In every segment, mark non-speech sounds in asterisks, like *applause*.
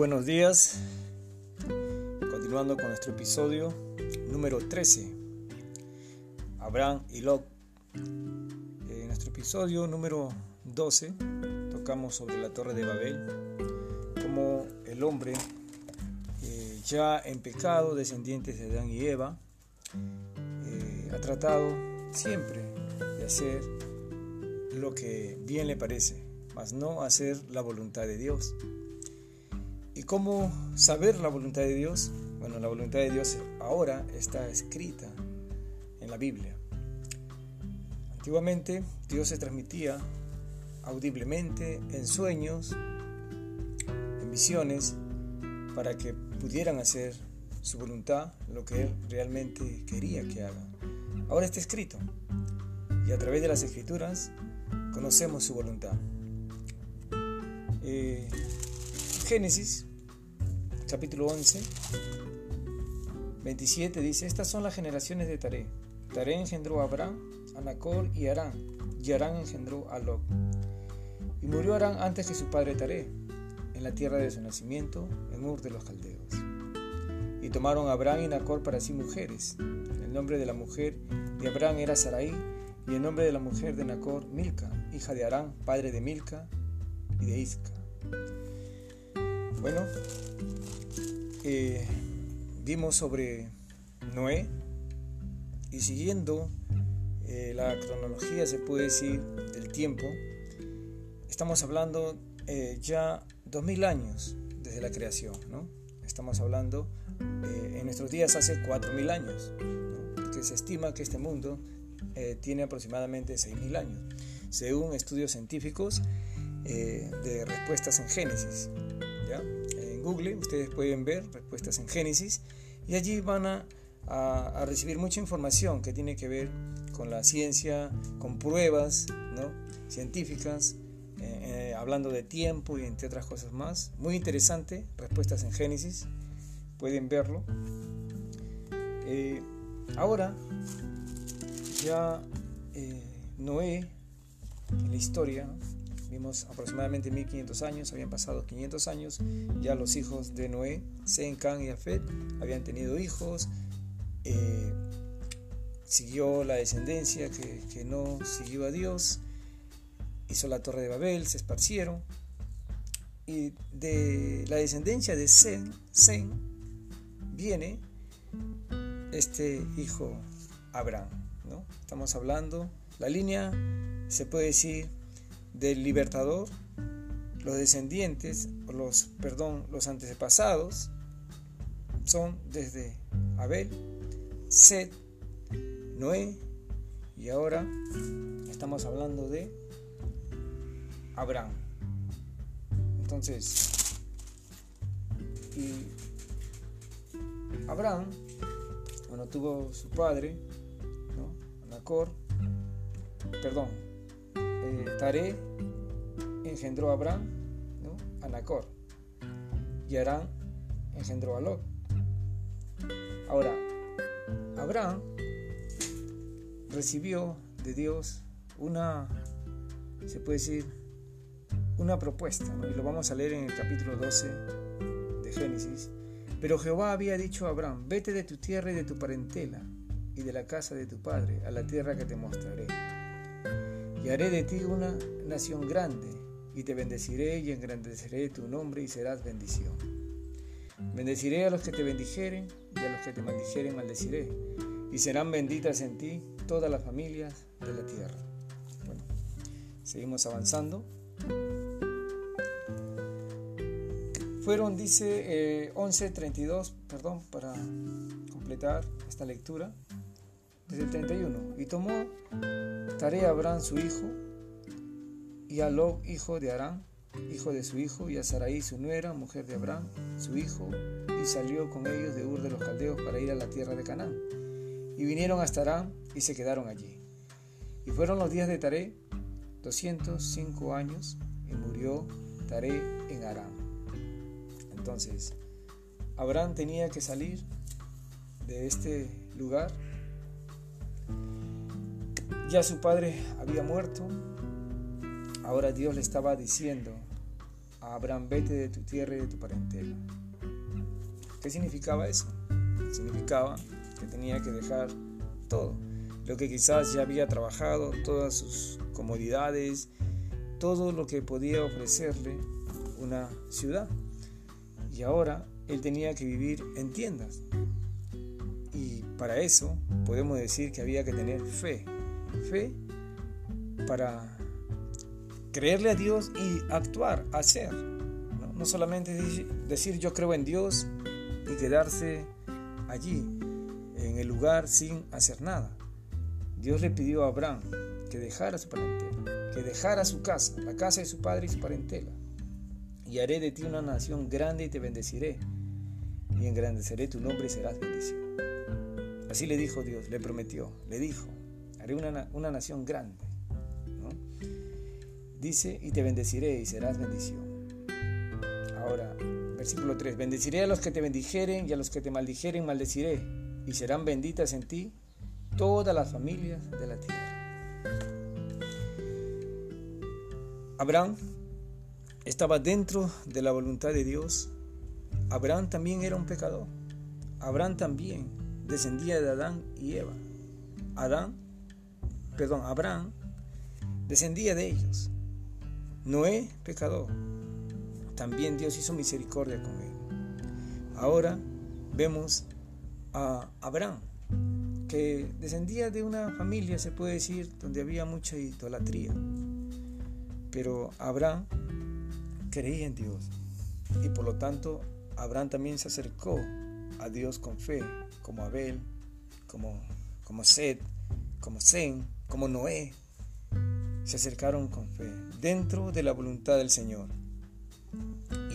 buenos días. Continuando con nuestro episodio número 13. Abraham y Lot. En nuestro episodio número 12 tocamos sobre la torre de Babel, como el hombre eh, ya en pecado, descendientes de Adán y Eva, eh, ha tratado siempre de hacer lo que bien le parece, mas no hacer la voluntad de Dios. ¿Y cómo saber la voluntad de Dios? Bueno, la voluntad de Dios ahora está escrita en la Biblia. Antiguamente Dios se transmitía audiblemente en sueños, en visiones, para que pudieran hacer su voluntad, lo que Él realmente quería que hagan. Ahora está escrito y a través de las escrituras conocemos su voluntad. Eh, Génesis capítulo 11, 27 dice, estas son las generaciones de Taré. Taré engendró a Abraham, a Nacor y Arán, y Arán engendró a Lot. Y murió Arán antes que su padre Taré, en la tierra de su nacimiento, en Ur de los Caldeos. Y tomaron a Abraham y Nacor para sí mujeres. El nombre de la mujer de Abraham era Sarai, y el nombre de la mujer de Nacor, Milca, hija de Arán, padre de Milca y de Isca. Bueno, eh, vimos sobre Noé y siguiendo eh, la cronología, se puede decir, del tiempo, estamos hablando eh, ya dos mil años desde la creación, ¿no? Estamos hablando en nuestros días hace cuatro mil años, porque se estima que este mundo tiene aproximadamente seis mil años, según estudios científicos de respuestas en Génesis. ¿Ya? Google, ustedes pueden ver respuestas en Génesis y allí van a, recibir mucha información que tiene que ver con la ciencia, con pruebas científicas, eh, eh, hablando de tiempo y entre otras cosas más. Muy interesante, respuestas en Génesis, pueden verlo. Eh, ahora, ya Noé, en la historia, Vimos aproximadamente 1500 años, habían pasado 500 años, ya los hijos de Noé, Sen, Can y Afet, habían tenido hijos, eh, siguió la descendencia que, no siguió a Dios, hizo la torre de Babel, se esparcieron, y de la descendencia de Sen, Sen viene este hijo Abraham. ¿no? Estamos hablando, la línea se puede decir del libertador, los descendientes, los, perdón, los antepasados son desde Abel, Seth, Noé y ahora estamos hablando de Abraham. Entonces, y Abraham, bueno, tuvo su padre, ¿no? Nacor, perdón, eh, Taré engendró a Abraham, a Nacor, y Arán engendró a Lot. Ahora, Abraham recibió de Dios una, se puede decir, una propuesta, y lo vamos a leer en el capítulo 12 de Génesis. Pero Jehová había dicho a Abraham, vete de tu tierra y de tu parentela y de la casa de tu padre a la tierra que te mostraré y haré de ti una nación grande, y te bendeciré y engrandeceré tu nombre y serás bendición. Bendeciré a los que te bendijeren, y a los que te maldijeren maldeciré, y serán benditas en ti todas las familias de la tierra. Bueno, seguimos avanzando. Fueron, dice, eh, 11.32, perdón, para completar esta lectura, desde el 31. Y tomó Tare a Abraham su hijo, y a Lob hijo de Arán, hijo de su hijo, y a Sarai su nuera, mujer de Abraham, su hijo, y salió con ellos de Ur de los Caldeos para ir a la tierra de Canaán. Y vinieron hasta Arán y se quedaron allí. Y fueron los días de Taré, 205 años, y murió Taré en Arán. Entonces, Abraham tenía que salir de este lugar ya su padre había muerto. Ahora Dios le estaba diciendo a Abraham, vete de tu tierra y de tu parentela. ¿Qué significaba eso? Significaba que tenía que dejar todo, lo que quizás ya había trabajado, todas sus comodidades, todo lo que podía ofrecerle una ciudad. Y ahora él tenía que vivir en tiendas. Y para eso podemos decir que había que tener fe. Fe para creerle a Dios y actuar, hacer. No, solamente decir yo creo en Dios y quedarse allí, en el lugar, sin hacer nada. Dios le pidió a Abraham que dejara su parentela, que dejara su casa, la casa de su padre y su parentela. Y haré de ti una nación grande y te bendeciré. Y engrandeceré tu nombre y serás bendición. Así le dijo Dios, le prometió, le dijo, haré una, una nación grande Dice, y te bendeciré y serás bendición. Ahora, versículo 3, bendeciré a los que te bendijeren y a los que te maldijeren maldeciré, y serán benditas en ti todas las familias de la tierra. Abraham estaba dentro de la voluntad de Dios. Abraham también era un pecador. Abraham también descendía de Adán y Eva. Adán, perdón, Abraham descendía de ellos. Noé, pecador, también Dios hizo misericordia con él. Ahora vemos a Abraham, que descendía de una familia, se puede decir, donde había mucha idolatría. Pero Abraham creía en Dios y por lo tanto Abraham también se acercó a Dios con fe, como Abel, como, como Seth, como Zen, como Noé, se acercaron con fe, dentro de la voluntad del Señor.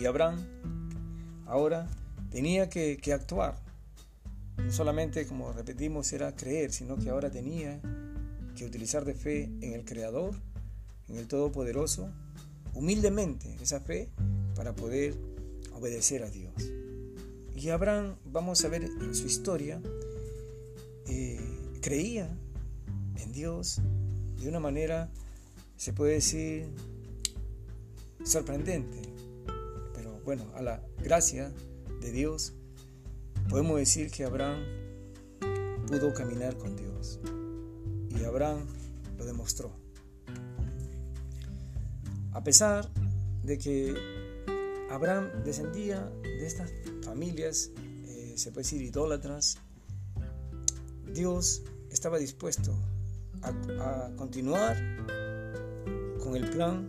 Y Abraham ahora tenía que, actuar. No solamente, como repetimos, era creer, sino que ahora tenía que utilizar de fe en el Creador, en el Todopoderoso, humildemente esa fe para poder obedecer a Dios. Y Abraham, vamos a ver en su historia, eh, creía en Dios de una manera se puede decir sorprendente, pero bueno, a la gracia de Dios podemos decir que Abraham pudo caminar con Dios y Abraham lo demostró. A pesar de que Abraham descendía de estas familias, eh, se puede decir idólatras, Dios estaba dispuesto a, continuar con el plan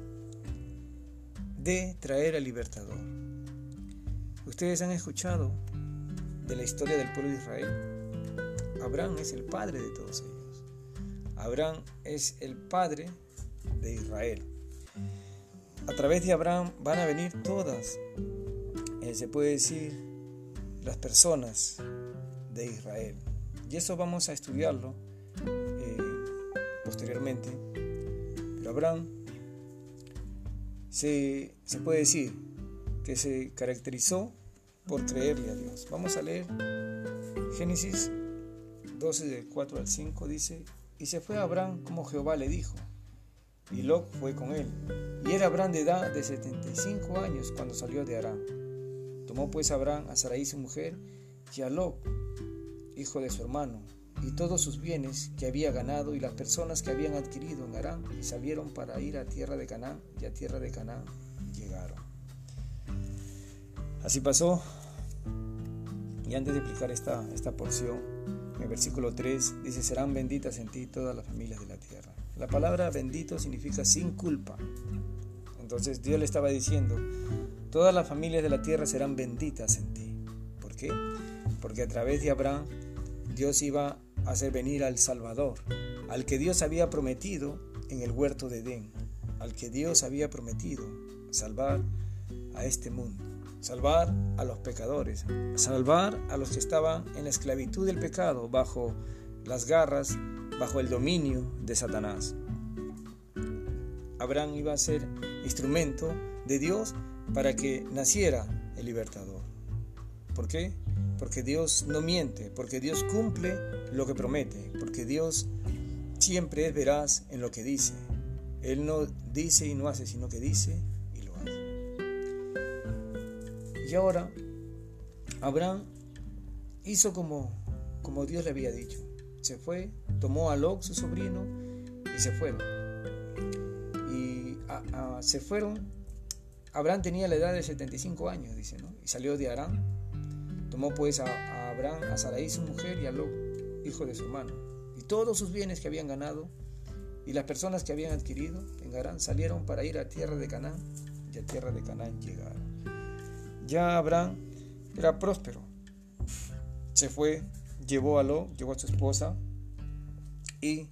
de traer al libertador. Ustedes han escuchado de la historia del pueblo de Israel. Abraham es el padre de todos ellos. Abraham es el padre de Israel. A través de Abraham van a venir todas, eh, se puede decir, las personas de Israel. Y eso vamos a estudiarlo posteriormente. Pero Abraham se, puede decir que se caracterizó por creerle a Dios. Vamos a leer Génesis 12 del 4 al 5 dice, y se fue a Abraham como Jehová le dijo, y Lot fue con él. Y era Abraham de edad de 75 años cuando salió de Aram. Tomó pues Abraham a Sarai su mujer y a Lot, hijo de su hermano, y todos sus bienes que había ganado y las personas que habían adquirido en Aram y salieron para ir a tierra de Canaán y a tierra de Canaán llegaron. Así pasó. Y antes de explicar esta, esta porción, en el versículo 3 dice, serán benditas en ti todas las familias de la tierra. La palabra bendito significa sin culpa. Entonces Dios le estaba diciendo, todas las familias de la tierra serán benditas en ti. ¿Por qué? Porque a través de Abraham Dios iba hacer venir al Salvador, al que Dios había prometido en el huerto de Edén, al que Dios había prometido salvar a este mundo, salvar a los pecadores, salvar a los que estaban en la esclavitud del pecado, bajo las garras, bajo el dominio de Satanás. Abraham iba a ser instrumento de Dios para que naciera el libertador. ¿Por qué? porque Dios no miente, porque Dios cumple lo que promete, porque Dios siempre es veraz en lo que dice. Él no dice y no hace, sino que dice y lo hace. Y ahora Abraham hizo como, como Dios le había dicho. Se fue, tomó a Lot, su sobrino, y se fueron. Y se fueron. Abraham tenía la edad de 75 años, dice. Y salió de Arán. Tomó pues a, Abraham, a Sarai su mujer y a Lot, hijo de su hermano. Y todos sus bienes que habían ganado y las personas que habían adquirido en Arán salieron para ir a tierra de Canaán y a tierra de Canaán llegaron. Ya Abraham era próspero. Se fue, llevó a Lo, llevó a su esposa y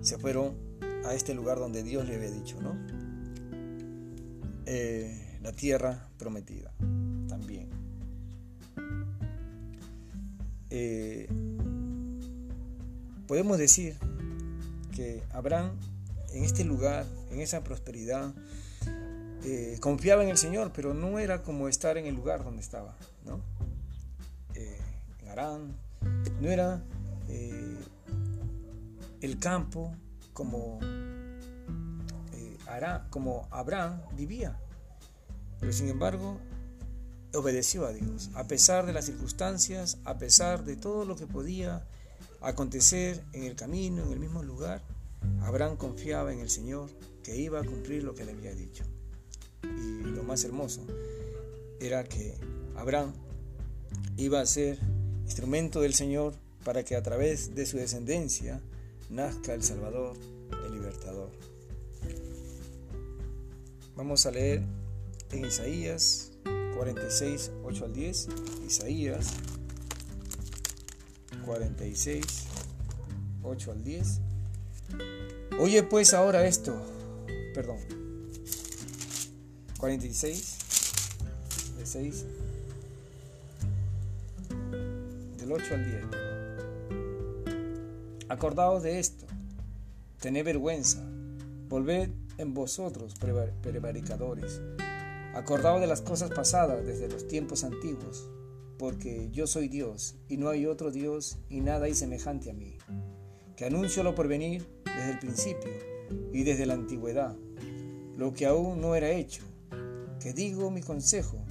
se fueron a este lugar donde Dios le había dicho, ¿no? Eh, la tierra prometida también. Eh, podemos decir que Abraham en este lugar, en esa prosperidad, eh, confiaba en el Señor, pero no era como estar en el lugar donde estaba, ¿no? Eh, en Arán, no era eh, el campo como, como Abraham vivía, pero sin embargo obedeció a Dios, a pesar de las circunstancias, a pesar de todo lo que podía acontecer en el camino, en el mismo lugar, Abraham confiaba en el Señor que iba a cumplir lo que le había dicho. Y lo más hermoso era que Abraham iba a ser instrumento del Señor para que a través de su descendencia nazca el Salvador, el Libertador. Vamos a leer en Isaías 46, 8 al 10. Isaías 46, 8 al 10. Oye pues ahora esto, perdón, 46, de 6, del 8 al 10. Acordaos de esto, tened vergüenza, volved en vosotros, prevaricadores. Acordaos de las cosas pasadas desde los tiempos antiguos, porque yo soy Dios y no hay otro Dios y nada hay semejante a mí, que anuncio lo por venir desde el principio y desde la antigüedad, lo que aún no era hecho, que digo mi consejo,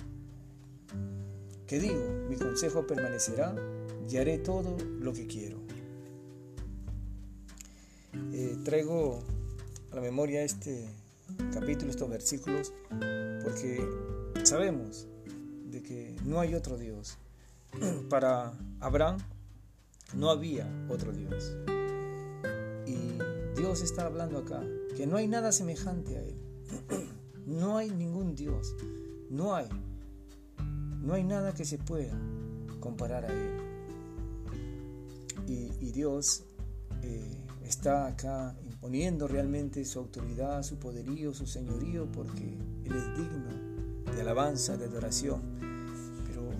que digo mi consejo permanecerá y haré todo lo que quiero. Eh, traigo a la memoria este capítulo, estos versículos, porque sabemos de que no hay otro Dios. *clears throat* Para Abraham no había otro Dios. Dios está hablando acá, que no hay nada semejante a Él. *clears throat* No hay ningún Dios, no hay. No hay nada que se pueda comparar a Él. Y, Dios eh, está acá imponiendo realmente su autoridad, su poderío, su señorío, porque Él es digno de alabanza, de adoración. Pero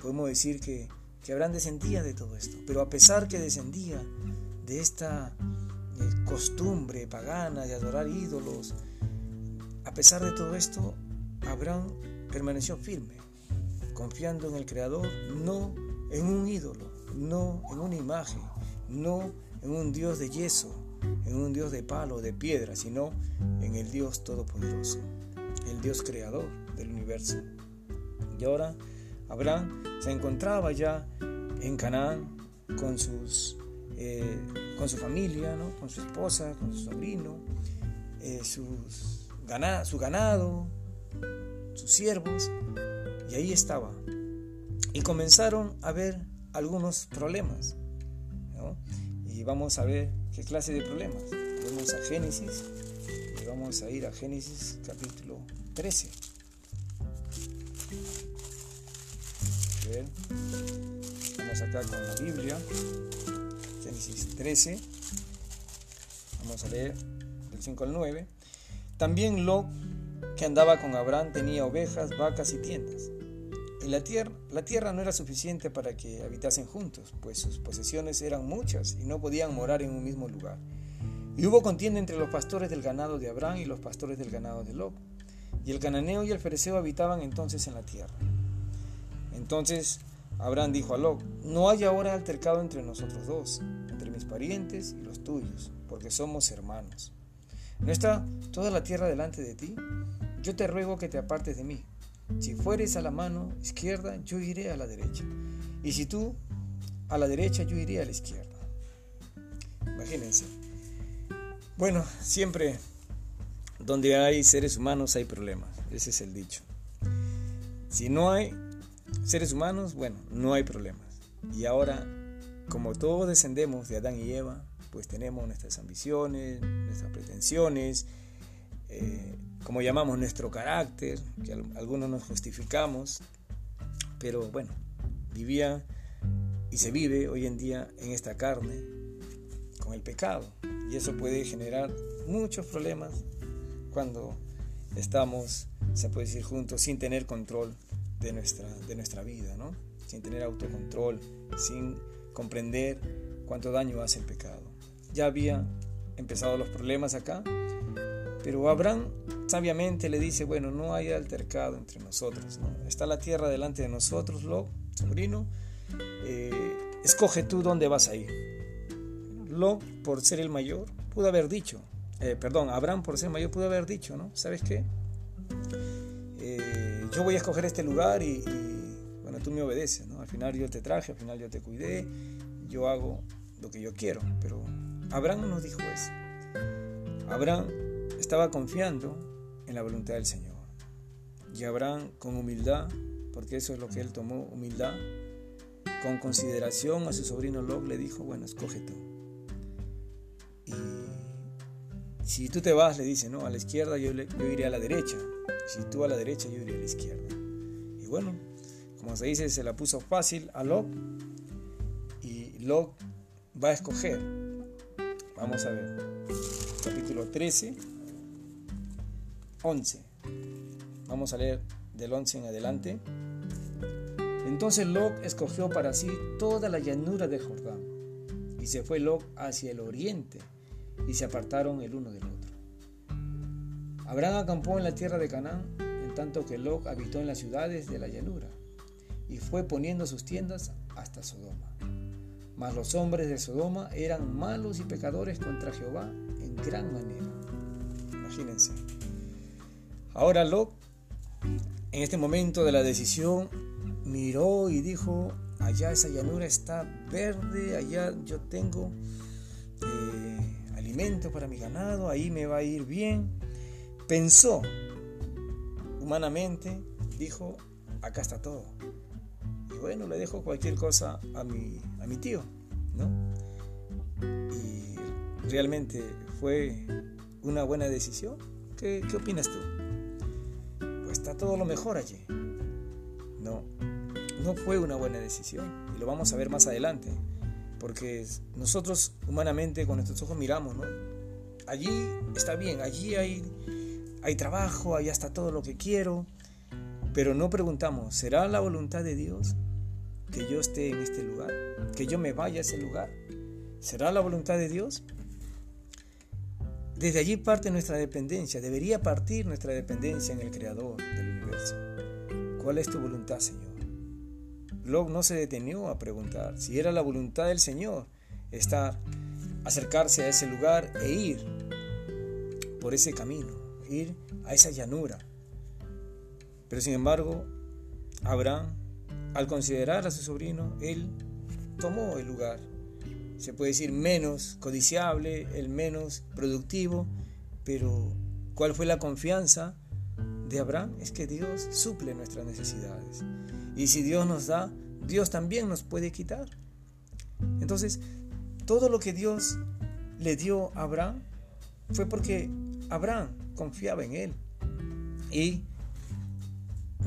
podemos decir que, que Abraham descendía de todo esto. Pero a pesar que descendía de esta costumbre pagana de adorar ídolos. A pesar de todo esto, Abraham permaneció firme, confiando en el Creador, no en un ídolo, no en una imagen, no en un Dios de yeso, en un Dios de palo, de piedra, sino en el Dios Todopoderoso, el Dios Creador Y ahora Abraham se encontraba ya en Canaán con sus eh, con su familia, con su esposa, con su sobrino, eh, sus su ganado, sus siervos, y ahí estaba. Y comenzaron a ver algunos problemas. Y vamos a ver qué clase de problemas. Vamos a Génesis y vamos a ir a Génesis capítulo 13. Vamos acá con la Biblia. Génesis 13, vamos a leer del 5 al 9. También Lot, que andaba con Abraham, tenía ovejas, vacas y tiendas. Y la tierra, la tierra no era suficiente para que habitasen juntos, pues sus posesiones eran muchas y no podían morar en un mismo lugar. Y hubo contienda entre los pastores del ganado de Abraham y los pastores del ganado de Lot. Y el cananeo y el fereceo habitaban entonces en la tierra. Entonces Abraham dijo a Lot, no hay ahora altercado entre nosotros dos, entre mis parientes y los tuyos, porque somos hermanos. ¿No está toda la tierra delante de ti? Yo te ruego que te apartes de mí. si fueres a la mano izquierda, yo iré a la derecha. Y si tú a la derecha, yo iré a la izquierda. Imagínense. Bueno, siempre donde hay seres humanos hay problemas. Ese es el dicho. Si no hay seres humanos, bueno, no hay problemas. Y ahora, como todos descendemos de Adán y Eva, pues tenemos nuestras ambiciones, nuestras pretensiones, eh, como llamamos nuestro carácter, que algunos nos justificamos, pero bueno, vivía y se vive hoy en día en esta carne con el pecado. Y eso puede generar muchos problemas cuando estamos, se puede decir, juntos sin tener control de nuestra, de nuestra vida, ¿no? sin tener autocontrol, sin comprender cuánto daño hace el pecado. Ya había empezado los problemas acá, pero Abraham sabiamente le dice, bueno, no hay altercado entre nosotros, ¿no? está la tierra delante de nosotros, Lot, sobrino, eh, escoge tú dónde vas a ir. Lot, por ser el mayor, pudo haber dicho, eh, perdón, Abraham por ser mayor pudo haber dicho, ¿no? ¿Sabes qué? Eh, yo voy a escoger este lugar y, bueno, tú me obedeces, ¿no? Al final yo te traje, al final yo te cuidé, yo hago lo que yo quiero, pero Abraham no dijo eso. Abraham estaba confiando en la voluntad del Señor. Y Abraham con humildad, porque eso es lo que él tomó, humildad, con consideración a su sobrino Lot le dijo, bueno, escoge tú. Si tú te vas, le dice, no, a la izquierda yo, iré a la derecha. Si tú a la derecha, yo iré a la izquierda. Y bueno, como se dice, se la puso fácil a Lot. Y Lot va a escoger. Vamos a ver. Capítulo 13, 11. Vamos a leer del 11 en adelante. Entonces Lot escogió para sí toda la llanura de Jordán. Y se fue Lot hacia el oriente y se apartaron el uno del otro. Abraham acampó en la tierra de Canaán, en tanto que Lot habitó en las ciudades de la llanura, y fue poniendo sus tiendas hasta Sodoma. Mas los hombres de Sodoma eran malos y pecadores contra Jehová en gran manera. Imagínense. Ahora Lot, en este momento de la decisión, miró y dijo, allá esa llanura está verde, allá yo tengo eh, para mi ganado, ahí me va a ir bien. Pensó humanamente, dijo, acá está todo. Y bueno, le dejo cualquier cosa a mi, a mi tío, ¿no? Y realmente fue una buena decisión. ¿Qué, qué opinas tú? Pues está todo lo mejor allí. No, no fue una buena decisión. Y lo vamos a ver más adelante. Porque nosotros humanamente con nuestros ojos miramos, ¿no? Allí está bien, allí hay, hay trabajo, allá está todo lo que quiero, pero no preguntamos, ¿será la voluntad de Dios que yo esté en este lugar? ¿Que yo me vaya a ese lugar? ¿Será la voluntad de Dios? Desde allí parte nuestra dependencia, debería partir nuestra dependencia en el Creador del universo. ¿Cuál es tu voluntad, Señor? Lot no se detenió a preguntar si era la voluntad del Señor estar, acercarse a ese lugar e ir por ese camino, ir a esa llanura. Pero sin embargo, Abraham, al considerar a su sobrino, él tomó el lugar, se puede decir menos codiciable, el menos productivo, pero ¿cuál fue la confianza de Abraham? Es que Dios suple nuestras necesidades. Y si Dios nos da, Dios también nos puede quitar. Entonces, todo lo que Dios le dio a Abraham fue porque Abraham confiaba en él. Y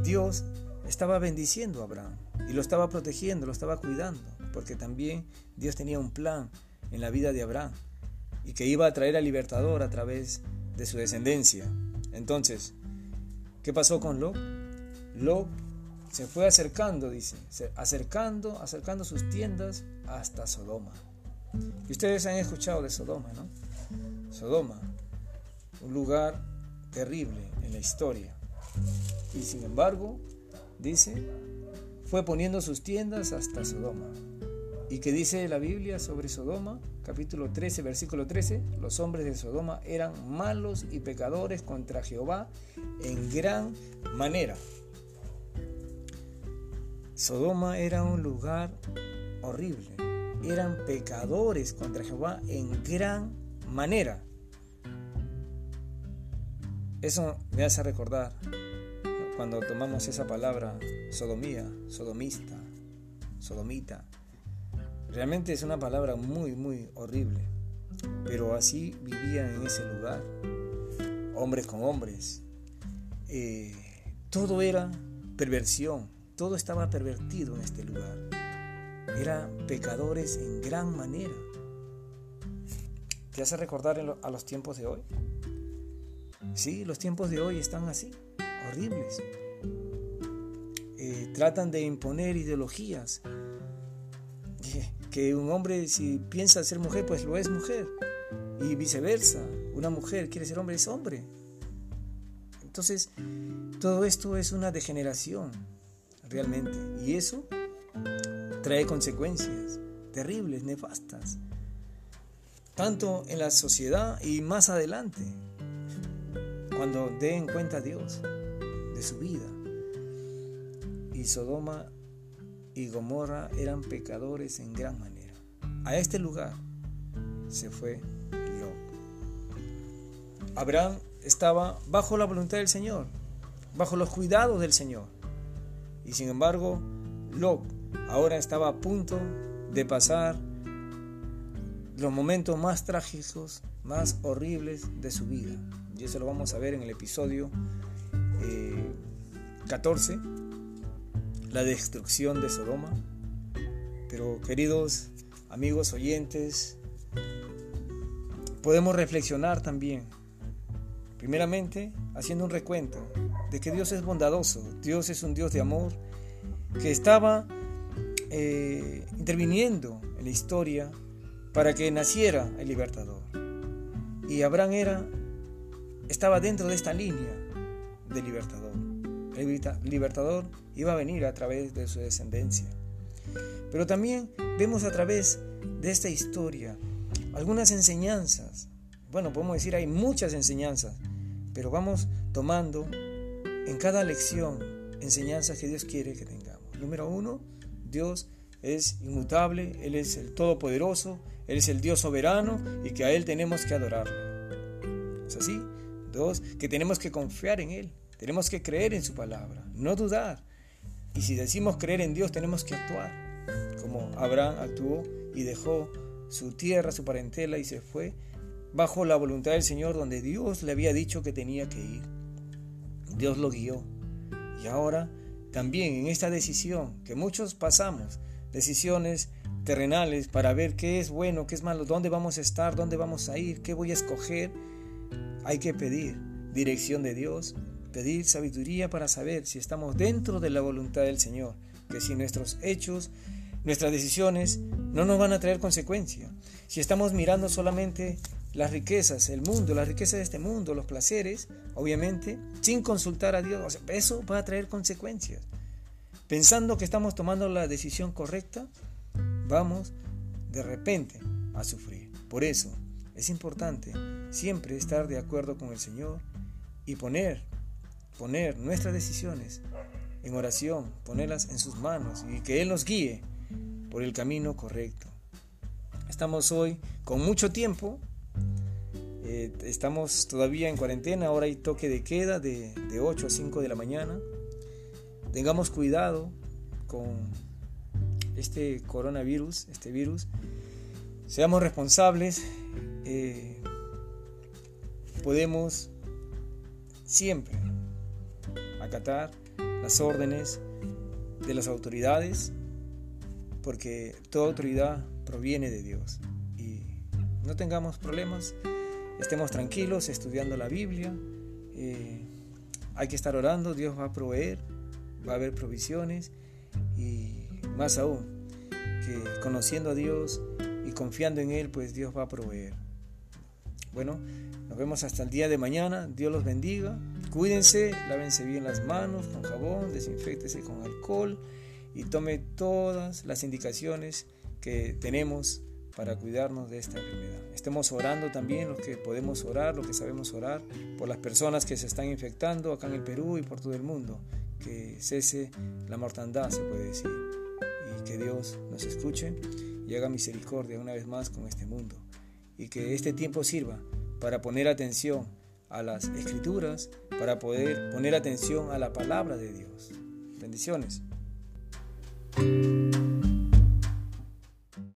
Dios estaba bendiciendo a Abraham y lo estaba protegiendo, lo estaba cuidando, porque también Dios tenía un plan en la vida de Abraham y que iba a traer al libertador a través de su descendencia. Entonces, ¿qué pasó con Lot? Se fue acercando, dice, acercando, acercando sus tiendas hasta Sodoma. Y ustedes han escuchado de Sodoma, ¿no? Sodoma, un lugar terrible en la historia. Y sin embargo, dice, fue poniendo sus tiendas hasta Sodoma. ¿Y qué dice la Biblia sobre Sodoma? Capítulo 13, versículo 13. Los hombres de Sodoma eran malos y pecadores contra Jehová en gran manera. Sodoma era un lugar horrible. Eran pecadores contra Jehová en gran manera. Eso me hace recordar cuando tomamos esa palabra sodomía, sodomista, sodomita. Realmente es una palabra muy, muy horrible. Pero así vivían en ese lugar, hombres con hombres. Eh, todo era perversión, todo estaba pervertido en este lugar. Eran pecadores en gran manera. ¿Te hace recordar a los tiempos de hoy? Sí, los tiempos de hoy están así, horribles. Eh, tratan de imponer ideologías. *laughs* Que un hombre si piensa ser mujer, pues lo es mujer. Y viceversa. Una mujer quiere ser hombre, es hombre. Entonces, todo esto es una degeneración, realmente. Y eso trae consecuencias terribles, nefastas. Tanto en la sociedad y más adelante cuando den cuenta a Dios de su vida. Y Sodoma y Gomorra eran pecadores en gran manera. A este lugar se fue Lot. Abraham estaba bajo la voluntad del Señor, bajo los cuidados del Señor. Y sin embargo, Lot ahora estaba a punto de pasar los momentos más trágicos, más horribles de su vida. Y eso lo vamos a ver en el episodio 14, eh, la destrucción de Sodoma. Pero queridos amigos oyentes, podemos reflexionar también, primeramente haciendo un recuento de que Dios es bondadoso, Dios es un Dios de amor, que estaba eh, interviniendo en la historia para que naciera el libertador. Y Abraham era estaba dentro de esta línea del libertador. El libertador iba a venir a través de su descendencia. Pero también vemos a través de esta historia algunas enseñanzas. Bueno, podemos decir hay muchas enseñanzas, pero vamos tomando en cada lección enseñanzas que Dios quiere que tengamos. Número uno, Dios es inmutable, Él es el Todopoderoso, Él es el Dios soberano y que a Él tenemos que adorarle. ¿Es así? Dos, que tenemos que confiar en Él, tenemos que creer en su palabra, no dudar. Y si decimos creer en Dios, tenemos que actuar, como Abraham actuó y dejó su tierra, su parentela y se fue bajo la voluntad del Señor donde Dios le había dicho que tenía que ir. Dios lo guió. Y ahora también en esta decisión que muchos pasamos, decisiones terrenales para ver qué es bueno, qué es malo, dónde vamos a estar, dónde vamos a ir, qué voy a escoger, hay que pedir dirección de Dios, pedir sabiduría para saber si estamos dentro de la voluntad del Señor, que si nuestros hechos, nuestras decisiones no nos van a traer consecuencia. Si estamos mirando solamente las riquezas, el mundo, las riquezas de este mundo, los placeres, obviamente, sin consultar a Dios, eso va a traer consecuencias. Pensando que estamos tomando la decisión correcta, vamos de repente a sufrir. Por eso, es importante siempre estar de acuerdo con el Señor y poner, poner nuestras decisiones en oración, ponerlas en sus manos y que Él nos guíe por el camino correcto. Estamos hoy con mucho tiempo, eh, estamos todavía en cuarentena, ahora hay toque de queda de, de 8 a 5 de la mañana. Tengamos cuidado con este coronavirus, este virus. Seamos responsables, eh, podemos siempre acatar las órdenes de las autoridades, porque toda autoridad proviene de Dios. Y no tengamos problemas, estemos tranquilos estudiando la Biblia, eh, hay que estar orando, Dios va a proveer, va a haber provisiones y más aún, que conociendo a Dios y confiando en Él, pues Dios va a proveer. Bueno, nos vemos hasta el día de mañana. Dios los bendiga. Cuídense, lávense bien las manos con jabón, desinfectese con alcohol y tome todas las indicaciones que tenemos para cuidarnos de esta enfermedad. Estemos orando también lo que podemos orar, lo que sabemos orar, por las personas que se están infectando acá en el Perú y por todo el mundo. que cese la mortandad, se puede decir, y que Dios nos escuche y haga misericordia una vez más con este mundo, y que este tiempo sirva para poner atención a las escrituras, para poder poner atención a la palabra de Dios. Bendiciones.